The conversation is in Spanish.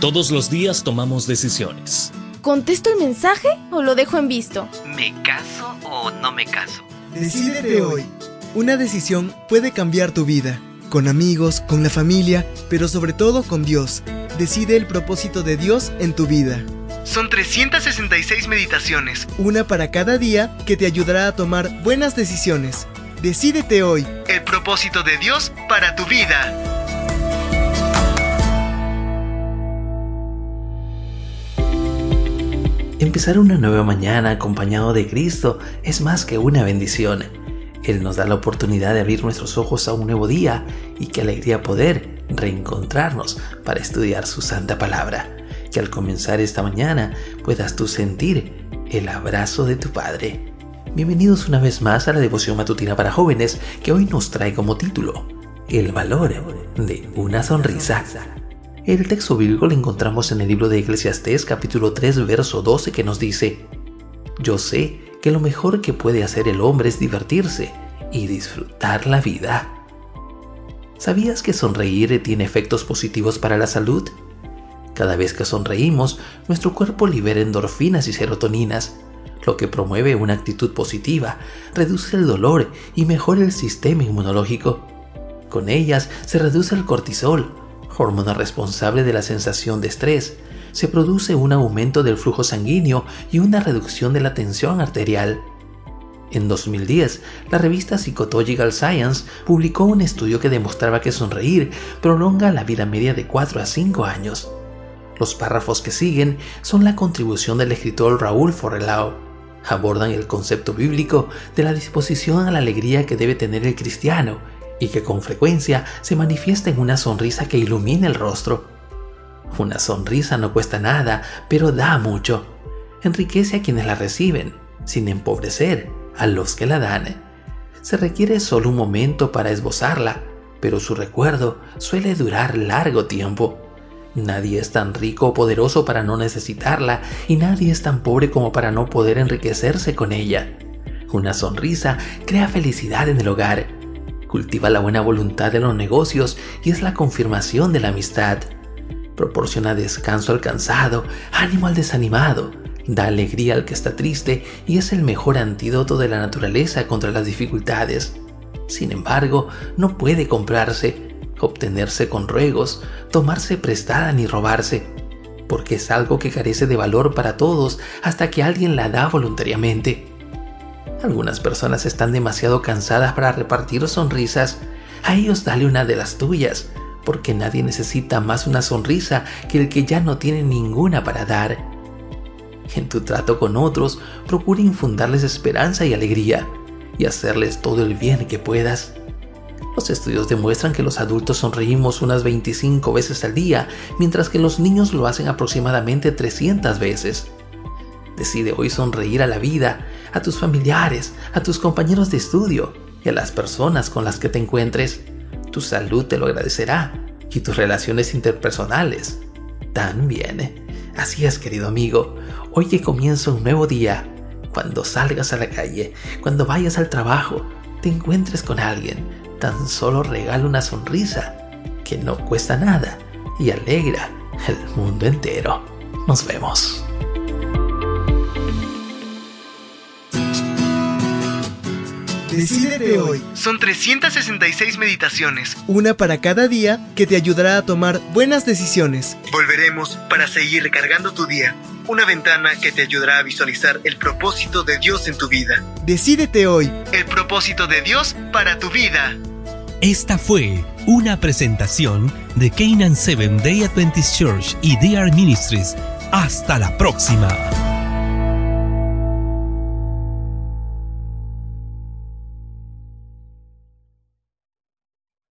Todos los días tomamos decisiones. ¿Contesto el mensaje o lo dejo en visto? ¿Me caso o no me caso? Decídete hoy. Una decisión puede cambiar tu vida. Con amigos, con la familia, pero sobre todo con Dios. Decide el propósito de Dios en tu vida. Son 366 meditaciones, una para cada día, que te ayudará a tomar buenas decisiones. Decídete hoy el propósito de Dios para tu vida. Empezar una nueva mañana acompañado de Cristo es más que una bendición. Él nos da la oportunidad de abrir nuestros ojos a un nuevo día y qué alegría poder reencontrarnos para estudiar su santa palabra. Que al comenzar esta mañana puedas tú sentir el abrazo de tu Padre. Bienvenidos una vez más a la devoción matutina para jóvenes que hoy nos trae como título El valor de una sonrisa. El texto bíblico lo encontramos en el libro de Eclesiastés capítulo 3 verso 12 que nos dice, Yo sé que lo mejor que puede hacer el hombre es divertirse y disfrutar la vida. ¿Sabías que sonreír tiene efectos positivos para la salud? Cada vez que sonreímos, nuestro cuerpo libera endorfinas y serotoninas, lo que promueve una actitud positiva, reduce el dolor y mejora el sistema inmunológico. Con ellas se reduce el cortisol, hormona responsable de la sensación de estrés, se produce un aumento del flujo sanguíneo y una reducción de la tensión arterial. En 2010, la revista Psychological Science publicó un estudio que demostraba que sonreír prolonga la vida media de 4 a 5 años. Los párrafos que siguen son la contribución del escritor Raúl Forrelao. Abordan el concepto bíblico de la disposición a la alegría que debe tener el cristiano y que con frecuencia se manifiesta en una sonrisa que ilumina el rostro. Una sonrisa no cuesta nada, pero da mucho. Enriquece a quienes la reciben, sin empobrecer a los que la dan. Se requiere solo un momento para esbozarla, pero su recuerdo suele durar largo tiempo. Nadie es tan rico o poderoso para no necesitarla y nadie es tan pobre como para no poder enriquecerse con ella. Una sonrisa crea felicidad en el hogar cultiva la buena voluntad de los negocios y es la confirmación de la amistad. Proporciona descanso al cansado, ánimo al desanimado, da alegría al que está triste y es el mejor antídoto de la naturaleza contra las dificultades. Sin embargo, no puede comprarse, obtenerse con ruegos, tomarse prestada ni robarse, porque es algo que carece de valor para todos hasta que alguien la da voluntariamente. Algunas personas están demasiado cansadas para repartir sonrisas. A ellos dale una de las tuyas, porque nadie necesita más una sonrisa que el que ya no tiene ninguna para dar. En tu trato con otros, procura infundarles esperanza y alegría y hacerles todo el bien que puedas. Los estudios demuestran que los adultos sonreímos unas 25 veces al día, mientras que los niños lo hacen aproximadamente 300 veces. Decide hoy sonreír a la vida, a tus familiares, a tus compañeros de estudio y a las personas con las que te encuentres. Tu salud te lo agradecerá y tus relaciones interpersonales también. Así es, querido amigo, hoy que comienza un nuevo día, cuando salgas a la calle, cuando vayas al trabajo, te encuentres con alguien, tan solo regala una sonrisa que no cuesta nada y alegra el mundo entero. Nos vemos. Decídete hoy. Son 366 meditaciones, una para cada día, que te ayudará a tomar buenas decisiones. Volveremos para seguir recargando tu día. Una ventana que te ayudará a visualizar el propósito de Dios en tu vida. Decídete hoy. El propósito de Dios para tu vida. Esta fue una presentación de Canaan Seven Day Adventist Church y DR Ministries. Hasta la próxima.